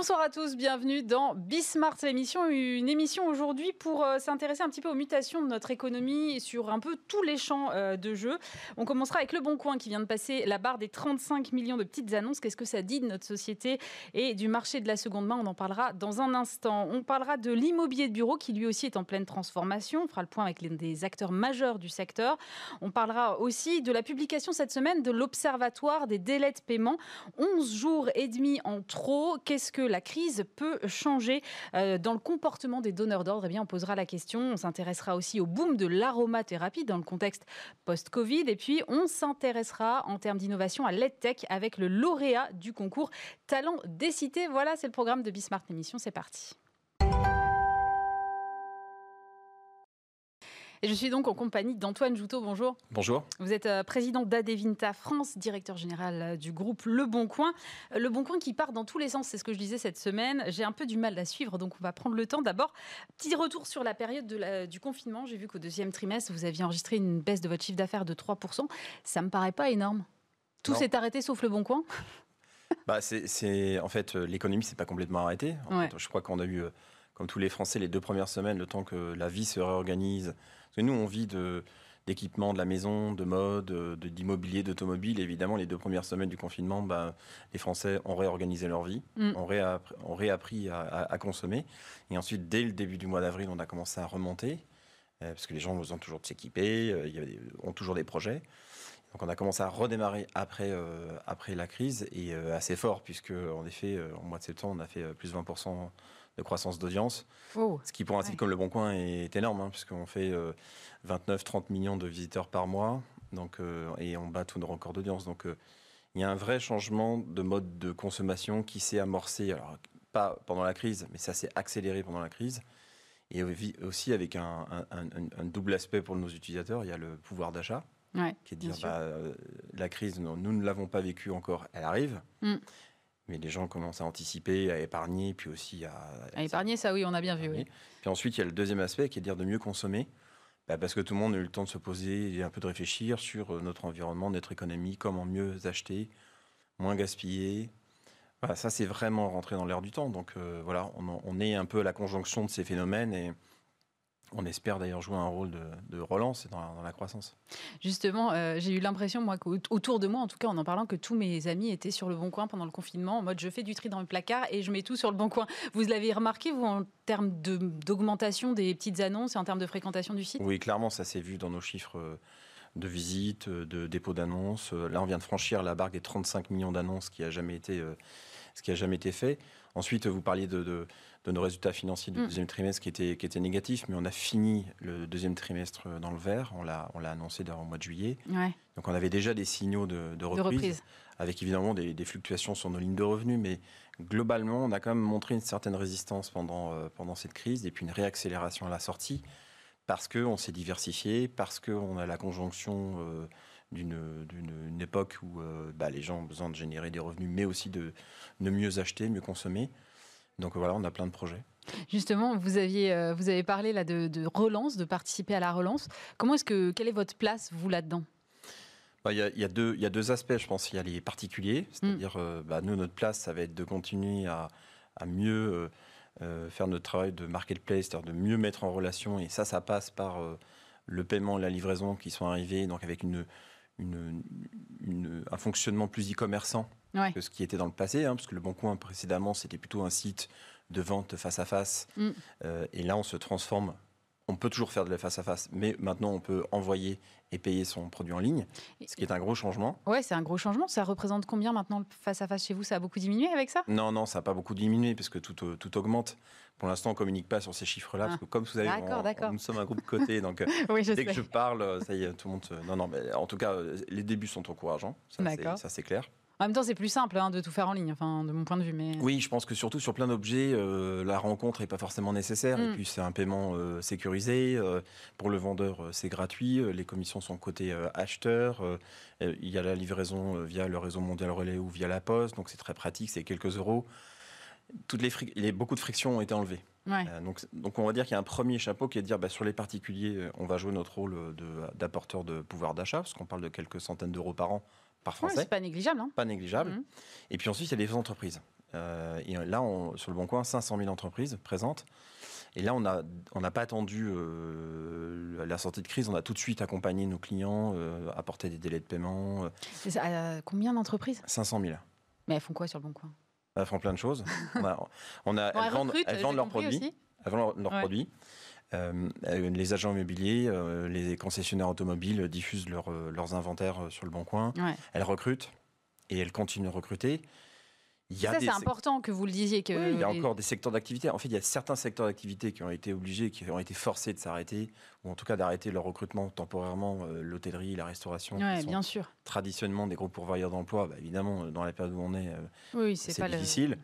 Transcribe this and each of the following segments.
Bonsoir à tous, bienvenue dans Bismart, l'émission. Une émission aujourd'hui pour euh, s'intéresser un petit peu aux mutations de notre économie sur un peu tous les champs euh, de jeu. On commencera avec Le Bon Coin qui vient de passer la barre des 35 millions de petites annonces. Qu'est-ce que ça dit de notre société et du marché de la seconde main? On en parlera dans un instant. On parlera de l'immobilier de bureau qui lui aussi est en pleine transformation. On fera le point avec l'un des acteurs majeurs du secteur. On parlera aussi de la publication cette semaine de l'Observatoire des délais de paiement. 11 jours et demi en trop. Qu'est-ce que la crise peut changer euh, dans le comportement des donneurs d'ordre Eh bien, on posera la question. On s'intéressera aussi au boom de l'aromathérapie dans le contexte post-Covid. Et puis, on s'intéressera en termes d'innovation à l'EdTech avec le lauréat du concours Talent des cités. Voilà, c'est le programme de Bismart Émission. C'est parti. Et je suis donc en compagnie d'Antoine Joutot. Bonjour. Bonjour. Vous êtes euh, président d'Adevinta France, directeur général euh, du groupe Le Bon Coin. Euh, Le Bon Coin qui part dans tous les sens, c'est ce que je disais cette semaine. J'ai un peu du mal à suivre, donc on va prendre le temps. D'abord, petit retour sur la période de du confinement. J'ai vu qu'au deuxième trimestre, vous aviez enregistré une baisse de votre chiffre d'affaires de 3%. Ça me paraît pas énorme. Tout s'est arrêté sauf Le Bon Coin bah, c'est, En fait, l'économie s'est pas complètement arrêtée. je crois qu'on a eu, comme tous les Français, les deux premières semaines, le temps que la vie se réorganise parce que nous, on vit de d'équipements de la maison, de mode, d'immobilier, d'automobile. Évidemment, les deux premières semaines du confinement, bah, les Français ont réorganisé leur vie, mm. ont, réappris, à, consommer. Et ensuite, dès le début du mois d'avril, on a commencé à remonter, euh, parce que les gens ont besoin toujours de s'équiper, euh, ont toujours des projets. Donc on a commencé à redémarrer après, euh, après la crise, et assez fort, puisque en effet, en mois de septembre, on a fait plus de 20% de croissance d'audience. Oh. ce qui pour un site comme Le Bon Coin est énorme, hein, puisqu'on fait 29-30 euh, millions de visiteurs par mois, donc, euh, et on bat tous nos records d'audience. Donc euh, il y a un vrai changement de mode de consommation qui s'est amorcé, alors pas pendant la crise, mais ça s'est accéléré pendant la crise. Et aussi avec un, double aspect pour nos utilisateurs, il y a le pouvoir d'achat. qui est de dire bah, la crise, nous, ne l'avons pas vécue encore, elle arrive. Mm. Mais les gens commencent à anticiper, à épargner, puis aussi à... À épargner, ça oui, on a bien vu. Oui. Puis ensuite, il y a le deuxième aspect qui est de dire de mieux consommer. Bah, parce que tout le monde a eu le temps de se poser et un peu de réfléchir sur euh, notre environnement, notre économie, comment mieux acheter, moins gaspiller. Voilà, ça, c'est vraiment rentré dans l'air du temps. Donc euh, voilà, on, on, est un peu à la conjonction de ces phénomènes et on espère d'ailleurs jouer un rôle de, relance dans la, dans la, croissance. Justement, euh, j'ai eu l'impression, moi, qu'autour de moi, en tout cas en en parlant, que tous mes amis étaient sur le bon coin pendant le confinement, en mode je fais du tri dans le placard et je mets tout sur le bon coin. Vous l'avez remarqué, vous, en termes d'augmentation des petites annonces et en termes de fréquentation du site? Oui, clairement, ça s'est vu dans nos chiffres euh, de visites, euh, de dépôts d'annonces. Là, on vient de franchir la barre des 35 millions d'annonces qui a jamais été, ce qui a jamais été fait. Ensuite, vous parliez de de nos résultats financiers du mm. deuxième trimestre qui étaient, qui étaient négatifs, mais on a fini le deuxième trimestre dans le vert. On l'a, on l'a annoncé au mois de juillet. Donc on avait déjà des signaux de, reprise, avec évidemment des, fluctuations sur nos lignes de revenus, mais globalement, on a quand même montré une certaine résistance pendant, euh, pendant cette crise et puis une réaccélération à la sortie parce qu'on s'est diversifié, parce qu'on a la conjonction euh, d'une, d'une, époque où euh, bah, les gens ont besoin de générer des revenus, mais aussi de, de mieux acheter, mieux consommer. Donc voilà, on a plein de projets. Justement, vous aviez, euh, vous avez parlé là de, relance, de participer à la relance. Comment est-ce que, quelle est votre place vous là-dedans? Bah, il y, a, y, a deux, y a deux aspects, je pense. Il y a les particuliers, c'est-à-dire, mm. euh, bah, nous, notre place, ça va être de continuer à, mieux euh, faire notre travail de marketplace, c'est-à-dire de mieux mettre en relation. Et ça, ça passe par le paiement et la livraison qui sont arrivés, donc avec une, une, un fonctionnement plus e-commerçant que ce qui était dans le passé, hein, parce que le Bon Coin précédemment c'était plutôt un site de vente face à face, mm. euh, et là on se transforme. On peut toujours faire de la face à face, mais maintenant on peut envoyer et payer son produit en ligne, ce qui est un gros changement. Ouais, c'est un gros changement. Ça représente combien maintenant le face à face chez vous? Ça a beaucoup diminué avec ça? Non, non, ça n'a pas beaucoup diminué parce que tout, euh, tout augmente. Pour l'instant, on communique pas sur ces chiffres-là parce ah. que comme vous savez, nous sommes un groupe coté, donc euh, dès que je parle, ça y est, tout le monde. Non, non, mais en tout cas, les débuts sont encourageants. Ça, c'est clair. En même temps, c'est plus simple hein, de tout faire en ligne, enfin, de mon point de vue. Mais... Oui, je pense que surtout sur plein d'objets, euh, la rencontre n'est pas forcément nécessaire. Et mm. puis, c'est un paiement euh, sécurisé. Euh, pour le vendeur, c'est gratuit. les commissions sont côté acheteur. il y a la livraison via le réseau mondial relais ou via la poste. Donc, c'est très pratique. C'est quelques euros. toutes les, beaucoup de frictions ont été enlevées. donc, donc, on va dire qu'il y a un premier chapeau qui est de dire bah, sur les particuliers, on va jouer notre rôle d'apporteur de, pouvoir d'achat, parce qu'on parle de quelques centaines d'euros par an par Français. c'est pas négligeable. Hein pas négligeable. Mmh. Et puis ensuite, il y a les entreprises. Euh, et là, on, sur le Bon Coin, 500 000 entreprises présentes. Et là, on n'a on pas attendu euh, la sortie de crise, on a tout de suite accompagné nos clients, euh, apporté des délais de paiement. combien d'entreprises? 500 000. Mais elles font quoi sur le Bon Coin? Elles font plein de choses. on a, elles, vendent, leurs produits. Elles vendent leurs produits. Les agents immobiliers, les concessionnaires automobiles diffusent leurs inventaires sur le Bon Coin. Elles recrutent et elles continuent de recruter ça, c'est important que vous le disiez. Que il y a encore des secteurs d'activité. En fait, il y a certains secteurs d'activité qui ont été obligés, qui ont été forcés de s'arrêter, ou en tout cas d'arrêter leur recrutement temporairement. Euh, l'hôtellerie, la restauration. Oui, bien sûr. Traditionnellement, des gros pourvoyeurs d'emploi. Bah, évidemment, dans la période où on est, euh, oui, c'est difficile.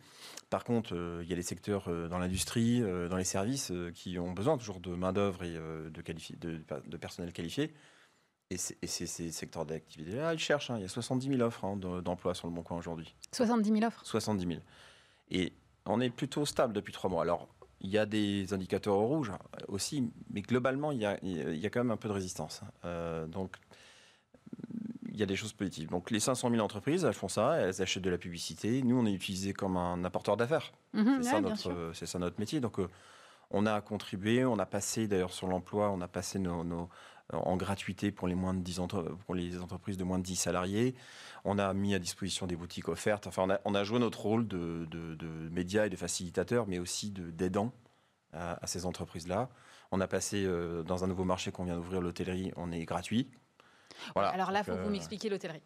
Par contre, euh, il y a des secteurs dans l'industrie, dans les services, qui ont besoin toujours de main-d'œuvre et de, de, de personnel qualifié. Et, ces secteurs d'activité-là, ils cherchent. Hein. Il y a 70 000 offres hein, d'emploi sur le Bon Coin aujourd'hui. 70 000 offres 70 000. Et on est plutôt stable depuis trois mois. Alors, il y a des indicateurs rouges aussi, mais globalement, il y a, il y a quand même un peu de résistance. Euh, donc, il y a des choses positives. Donc, les 500 000 entreprises, elles font ça, elles achètent de la publicité. Nous, on est utilisé comme un apporteur d'affaires. Mhm, c'est ça, notre métier. Donc, euh, on a contribué, on a passé d'ailleurs sur l'emploi, on a passé nos, en gratuité pour les, moins de 10 pour les entreprises de moins de 10 salariés. On a mis à disposition des boutiques offertes. Enfin, on a, joué notre rôle de, de, médias et de facilitateur, mais aussi d'aidant à, ces entreprises-là. On a passé euh, dans un nouveau marché qu'on vient d'ouvrir, l'hôtellerie, on est gratuit. Voilà. Alors là, il faut que vous euh, m'expliquiez l'hôtellerie.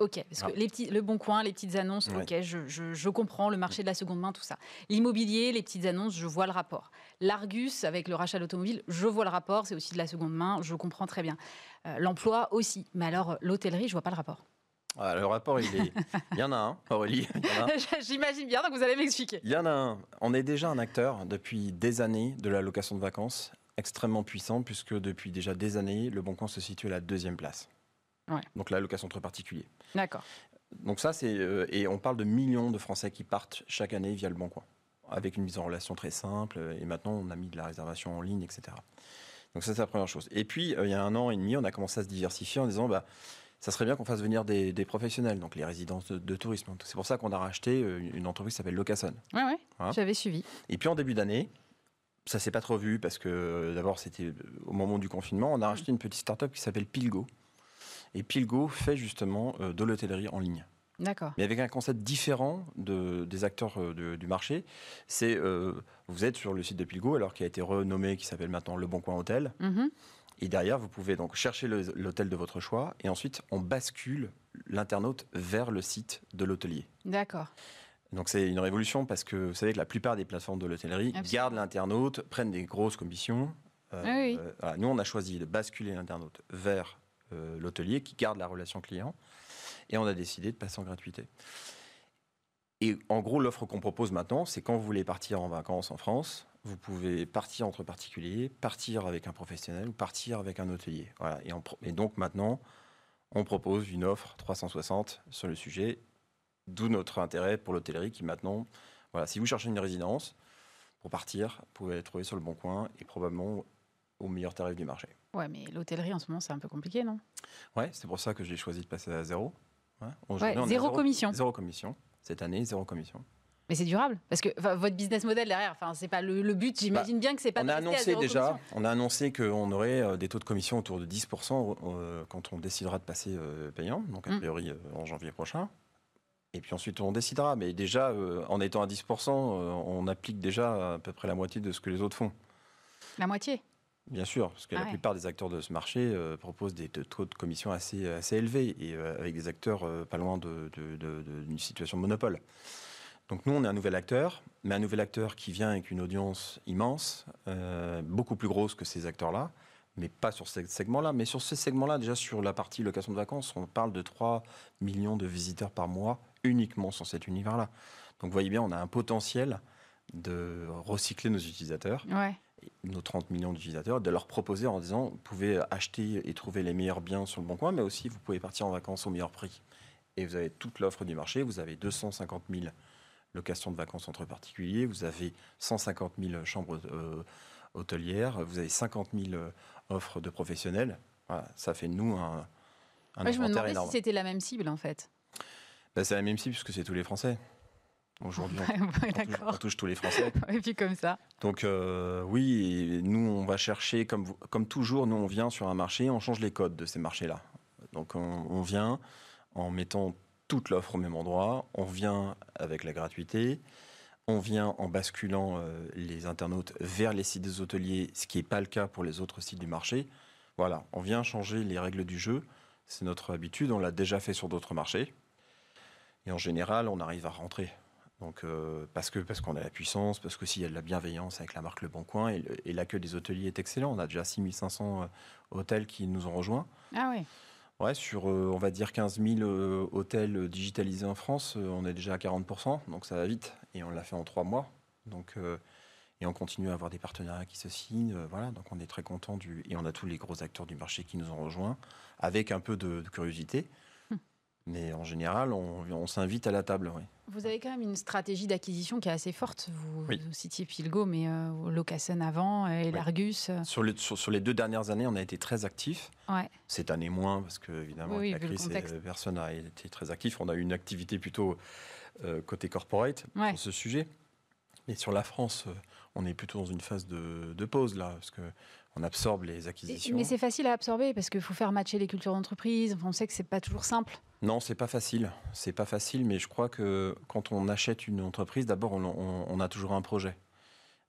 Ok, parce que ah. les petits, le bon coin, les petites annonces, ok, je, je, comprends le marché de la seconde main, tout ça. L'immobilier, les petites annonces, je vois le rapport. L'Argus, avec le rachat d'automobile, je vois le rapport, c'est aussi de la seconde main, je comprends très bien. Euh, l'emploi aussi, mais alors l'hôtellerie, je vois pas le rapport. Ah, le rapport, il, est... il y en a un, Aurélie. J'imagine bien, donc vous allez m'expliquer. Il y en a un. On est déjà un acteur depuis des années de la location de vacances, extrêmement puissant, puisque depuis déjà des années, le Bon Coin se situe à la deuxième place. Donc la location entre particuliers. D'accord. Donc ça, c'est euh, et on parle de millions de Français qui partent chaque année via le Bon Coin, avec une mise en relation très simple. Et maintenant, on a mis de la réservation en ligne, etc. Donc ça, c'est la première chose. Et puis, euh, il y a un an et demi, on a commencé à se diversifier en disant, bah, ça serait bien qu'on fasse venir des, professionnels, donc les résidences de, tourisme. C'est pour ça qu'on a racheté euh, une entreprise qui s'appelle Locason. Oui, oui, j'avais suivi. Et puis en début d'année, ça s'est pas trop vu parce que d'abord c'était au moment du confinement, on a racheté une petite start-up qui s'appelle Pilgo, et Pilgo fait justement euh, de l'hôtellerie en ligne. D'accord. Mais avec un concept différent de, des acteurs euh, du marché. C'est euh, vous êtes sur le site de Pilgo, alors qui a été renommé, qui s'appelle maintenant Le Bon Coin Hôtel. Mm-hmm. Et derrière, vous pouvez donc chercher l'hôtel de votre choix, et ensuite on bascule l'internaute vers le site de l'hôtelier. D'accord. Donc c'est une révolution parce que vous savez que la plupart des plateformes de l'hôtellerie gardent l'internaute, prennent des grosses commissions. Ah oui. nous, on a choisi de basculer l'internaute vers euh, l'hôtelier qui garde la relation client. Et on a décidé de passer en gratuité. Et en gros, l'offre qu'on propose maintenant, c'est quand vous voulez partir en vacances en France, vous pouvez partir entre particuliers, partir avec un professionnel ou partir avec un hôtelier. Et donc maintenant, on propose une offre 360 sur le sujet, d'où notre intérêt pour l'hôtellerie qui maintenant, voilà, si vous cherchez une résidence pour partir, vous pouvez la trouver sur le bon coin et probablement au meilleur tarif du marché. Ouais, mais l'hôtellerie en ce moment, c'est un peu compliqué, non? Ouais, c'est pour ça que j'ai choisi de passer à zéro. Ouais, zéro, commission. Zéro commission. Cette année, zéro commission. Mais c'est durable parce que votre business model derrière, enfin c'est pas le, but. J'imagine bah, bien que c'est pas. On a annoncé déjà, on a annoncé qu'on aurait euh, des taux de commission autour de 10% euh, quand on décidera de passer euh, payant, donc a mm. priori en janvier prochain. Et puis ensuite on décidera. Mais déjà, en étant à 10%, on applique déjà à peu près la moitié de ce que les autres font. La moitié? Bien sûr, parce que la ah plupart des acteurs de ce marché euh, proposent des taux de commission assez, assez élevés et euh, avec des acteurs euh, pas loin d'une situation de monopole. Donc nous, on est un nouvel acteur, mais un nouvel acteur qui vient avec une audience immense, beaucoup plus grosse que ces acteurs-là, mais pas sur ce segment-là. Mais sur ce segment-là, déjà sur la partie location de vacances, on parle de 3 millions de visiteurs par mois uniquement sur cet univers-là. Donc vous voyez bien, on a un potentiel de recycler nos utilisateurs. Ouais nos 30 millions d'utilisateurs, de leur proposer en disant, vous pouvez acheter et trouver les meilleurs biens sur le bon coin, mais aussi vous pouvez partir en vacances au meilleur prix. Et vous avez toute l'offre du marché, vous avez 250 000 location de vacances entre particuliers, vous avez 150 000 chambres hôtelières, vous avez 50 000 offres de professionnels. ça fait de nous un, un Je me demandais si c'était la même cible en fait. Ben, c'est la même cible puisque c'est tous les Français. Aujourd'hui, on, touche tous les Français. Et puis comme ça. Donc euh, oui, nous, on va chercher, comme, comme toujours, nous, on vient sur un marché, on change les codes de ces marchés-là. Donc on, vient en mettant toute l'offre au même endroit, on vient avec la gratuité, on vient en basculant euh, les internautes vers les sites des hôteliers, ce qui n'est pas le cas pour les autres sites du marché. Voilà, on vient changer les règles du jeu. C'est notre habitude, on l'a déjà fait sur d'autres marchés. Et en général, on arrive à rentrer. Donc, euh, parce que parce qu'on a la puissance, parce que s'il y a de la bienveillance avec la marque Le Bon Coin et, l'accueil des hôteliers est excellent. On a déjà 6500 euh, hôtels qui nous ont rejoints. Ah oui. Ouais, sur on va dire 15 000 hôtels digitalisés en France, on est déjà à 40 donc ça va vite. Et on l'a fait en trois mois. Donc et on continue à avoir des partenariats qui se signent. Euh, voilà, donc on est très content du et on a tous les gros acteurs du marché qui nous ont rejoints avec un peu de, curiosité. Mais en général, on, s'invite à la table. Oui. Vous avez quand même une stratégie d'acquisition qui est assez forte. Vous, citiez Pilgo, mais euh, Locasen avant et Largus. Euh. Sur, sur, les deux dernières années, on a été très actifs. Ouais. Cette année moins, parce que évidemment, la crise, personne n'a été très actif. On a eu une activité plutôt côté corporate sur ce sujet. Mais sur la France, on est plutôt dans une phase de, pause là, parce que on absorbe les acquisitions. Mais c'est facile à absorber parce qu'il faut faire matcher les cultures d'entreprise. On sait que c'est pas toujours simple. Non, c'est pas facile. C'est pas facile, mais je crois que quand on achète une entreprise, d'abord on, a toujours un projet.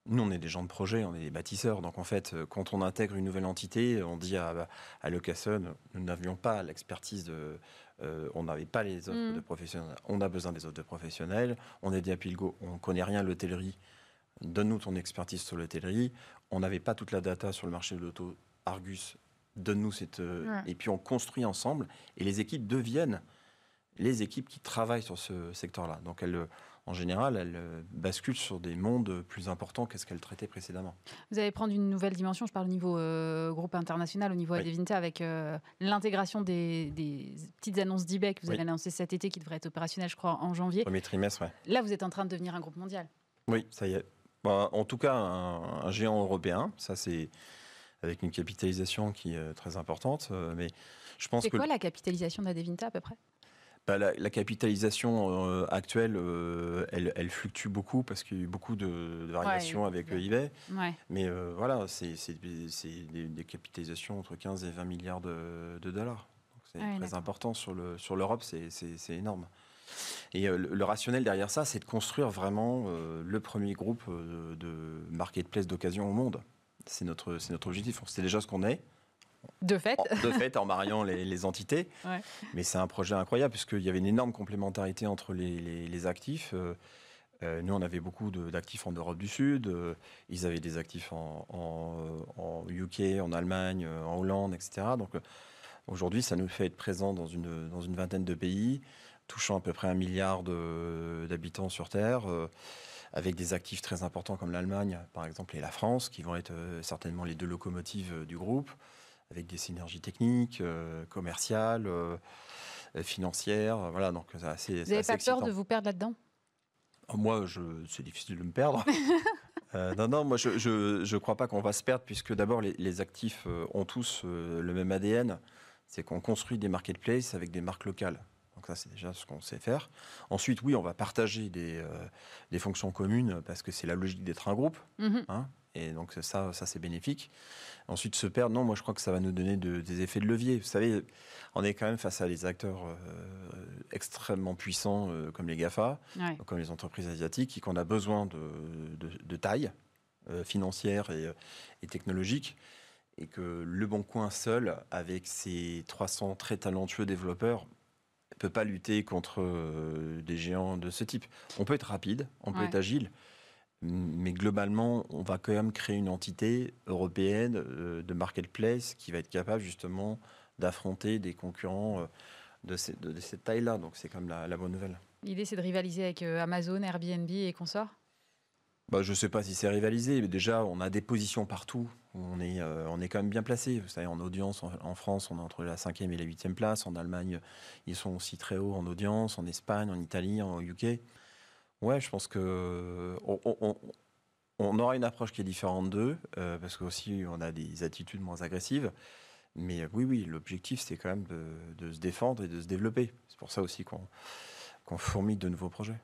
Nous, on est des gens de projet, on est des bâtisseurs. Donc, en fait, quand on intègre une nouvelle entité, on dit à, à nous n'avions pas l'expertise de. Euh, on n'avait pas les offres mm. de professionnels. On a besoin des offres de professionnels. On est des Apilgo, on connaît rien l'hôtellerie donne-nous ton expertise sur l'hôtellerie. On n'avait pas toute la data sur le marché de l'auto. Argus, donne-nous cette. Euh, et puis on construit ensemble. Et les équipes deviennent les équipes qui travaillent sur ce secteur-là. Donc elles, en général, elles euh, basculent sur des mondes plus importants que ce qu'elles traitaient précédemment. Vous allez prendre une nouvelle dimension, je parle au niveau euh, groupe international, au niveau oui. Adevinta, avec l'intégration des, petites annonces d'eBay que vous avez annoncé cet été, qui devrait être opérationnel, je crois, en janvier. Premier trimestre, oui. Là, vous êtes en train de devenir un groupe mondial. Oui, ça y est. Bah, en tout cas, un, géant européen, ça c'est avec une capitalisation qui est très importante. Euh, mais je pense c'est quoi la capitalisation d'Adevinta à peu près? Bah, la, capitalisation euh, actuelle, euh, elle, fluctue beaucoup parce qu'il y a eu beaucoup de, variations avec eBay. Mais voilà, c'est, des, capitalisations entre 15 et 20 milliards de, dollars. c'est très important sur, le, sur l'Europe, c'est, énorme. Et euh, le, rationnel derrière ça, c'est de construire vraiment euh, le premier groupe euh, de marketplace d'occasion au monde. C'est notre, c'est notre objectif. C'est déjà ce qu'on est. De fait. de fait, en mariant les, entités. Mais c'est un projet incroyable, puisqu'il y avait une énorme complémentarité entre les, actifs. nous, on avait beaucoup d'actifs en Europe du Sud. ils avaient des actifs en, en, UK, en Allemagne, en Hollande, etc. Donc, aujourd'hui, ça nous fait être présents dans une, dans une vingtaine de pays touchant à peu près un milliard d'habitants sur Terre, euh, avec des actifs très importants comme l'Allemagne, par exemple, et la France, qui vont être euh, certainement les deux locomotives euh, du groupe, avec des synergies techniques, commerciales, financières. Voilà, donc c'est assez. Vous n'avez pas peur de vous perdre là-dedans? Oh, Moi, c'est difficile de me perdre. non, non, moi je ne crois pas qu'on va se perdre puisque d'abord les, les, actifs ont tous le même ADN, c'est qu'on construit des marketplaces avec des marques locales. Donc ça, c'est déjà ce qu'on sait faire. Ensuite, oui, on va partager des, euh, des fonctions communes parce que c'est la logique d'être un groupe. Mhm. Hein, et donc ça, ça c'est bénéfique. Ensuite, se perdre, non, moi je crois que ça va nous donner des effets de levier. Vous savez, on est quand même face à des acteurs euh, extrêmement puissants euh, comme les GAFA, comme les entreprises asiatiques, et qu'on a besoin de, de, taille financière et, et technologique et que Le Bon Coin seul, avec ses 300 très talentueux développeurs, peut pas lutter contre euh, des géants de ce type. On peut être rapide, on peut être agile, mais globalement, on va quand même créer une entité européenne euh, de marketplace qui va être capable justement d'affronter des concurrents euh, de, cette taille-là. Donc c'est quand même la, la bonne nouvelle. L'idée, c'est de rivaliser avec Amazon, Airbnb et consorts? Bah, Je ne sais pas si c'est rivalisé, mais déjà, on a des positions partout. On est, euh, on est quand même bien placé. Vous savez, en audience, en, France, on est entre la cinquième et la huitième place. En Allemagne, ils sont aussi très hauts en audience. En Espagne, en Italie, en UK. Ouais, je pense que on, aura une approche qui est différente d'eux, euh, parce qu'aussi on a des attitudes moins agressives. Mais oui, oui, l'objectif, c'est quand même de, se défendre et de se développer. C'est pour ça aussi qu'on qu'on fourmille de nouveaux projets.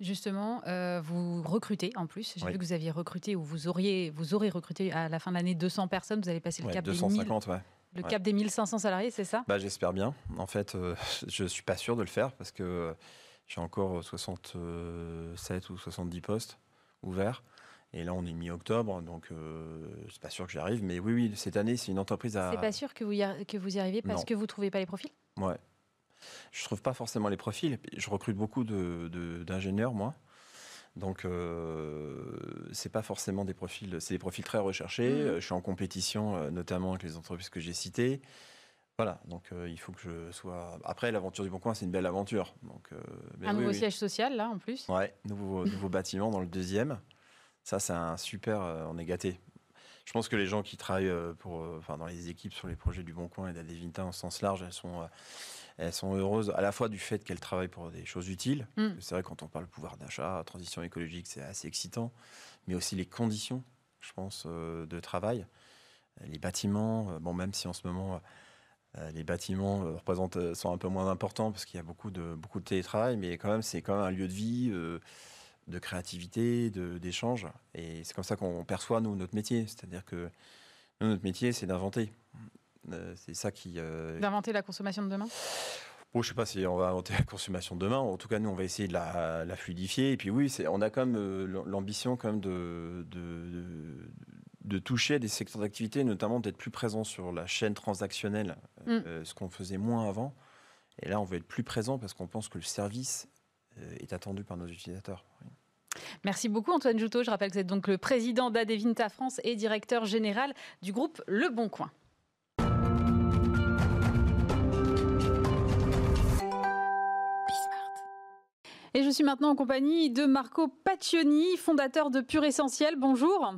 Justement, euh, vous recrutez en plus. J'ai vu que vous aviez recruté ou vous auriez, vous aurez recruté à la fin de l'année 200 personnes. Vous allez passer le cap des 1000. Ouais. Le cap des 1500 salariés, c'est ça? Bah, J'espère bien. En fait, euh, je ne suis pas sûr de le faire parce que j'ai encore 67 ou 70 postes ouverts. Et là, on est mi-octobre, donc euh, c'est pas sûr que j'y arrive. Mais oui, oui, cette année, c'est une entreprise à. C'est pas sûr que vous y, que vous y arrivez parce que vous trouvez pas les profils? Ouais. Je trouve pas forcément les profils. Je recrute beaucoup d'ingénieurs, de, moi. Donc, euh, c'est pas forcément des profils. C'est des profils très recherchés. Mmh. Je suis en compétition, euh, notamment avec les entreprises que j'ai citées. Voilà, donc euh, il faut que je sois. Après, l'aventure du Bon Coin, c'est une belle aventure. Donc, un nouveau siège social, là, en plus Ouais, nouveau, nouveau bâtiment dans le deuxième. Ça, c'est un super. Euh, on est gâté. Je pense que les gens qui travaillent euh, pour, euh, enfin, dans les équipes sur les projets du Bon Coin et d'Adevinta en sens large, elles sont, elles sont heureuses à la fois du fait qu'elles travaillent pour des choses utiles. Mm. C'est vrai, quand on parle pouvoir d'achat, transition écologique, c'est assez excitant, mais aussi les conditions, je pense, de travail. Les bâtiments, bon, même si en ce moment, les bâtiments représentent, sont un peu moins importants parce qu'il y a beaucoup de, beaucoup de télétravail, mais quand même, c'est quand même un lieu de vie de créativité, d'échange. Et c'est comme ça qu'on perçoit, nous, notre métier. C'est-à-dire que nous, notre métier, c'est d'inventer. Euh, c'est ça qui. Euh, d'inventer la consommation de demain? Bon, je sais pas si on va inventer la consommation de demain. En tout cas, nous, on va essayer de la, fluidifier. Et puis oui, on a quand même euh, l'ambition quand même de, de, de, toucher des secteurs d'activité, notamment d'être plus présent sur la chaîne transactionnelle, mm. ce qu'on faisait moins avant. Et là, on veut être plus présent parce qu'on pense que le service est attendu par nos utilisateurs. Merci beaucoup Antoine Joutot. Je rappelle que vous êtes donc le président d'Adevinta France et directeur général du groupe Le Bon Coin. Et je suis maintenant en compagnie de Marco Paccioni, fondateur de Pure Essentiel. Bonjour.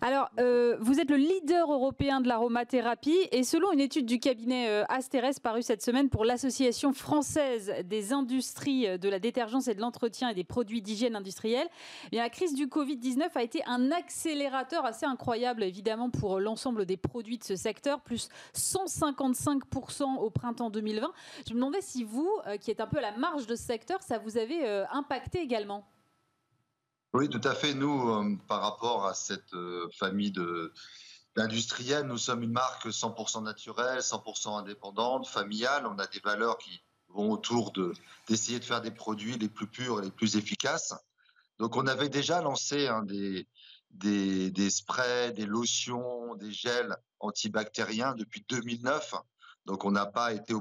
Alors, euh, vous êtes le leader européen de l'aromathérapie et selon une étude du cabinet euh, Asterès parue cette semaine pour l'Association française des industries euh, de la détergence et de l'entretien et des produits d'hygiène industrielle, eh la crise du Covid-19 a été un accélérateur assez incroyable évidemment pour l'ensemble des produits de ce secteur, plus 155% au printemps 2020. Je me demandais si vous, qui êtes un peu à la marge de ce secteur, ça vous avait impacté également. Oui, tout à fait. Nous, euh, par rapport à cette euh, famille d'industriels, nous sommes une marque 100% naturelle, 100% indépendante, familiale. On a des valeurs qui vont autour de d'essayer de faire des produits les plus purs les plus efficaces. Donc, on avait déjà lancé hein, des, des, des sprays, des lotions, des gels antibactériens depuis 2009. Donc, on n'a pas été au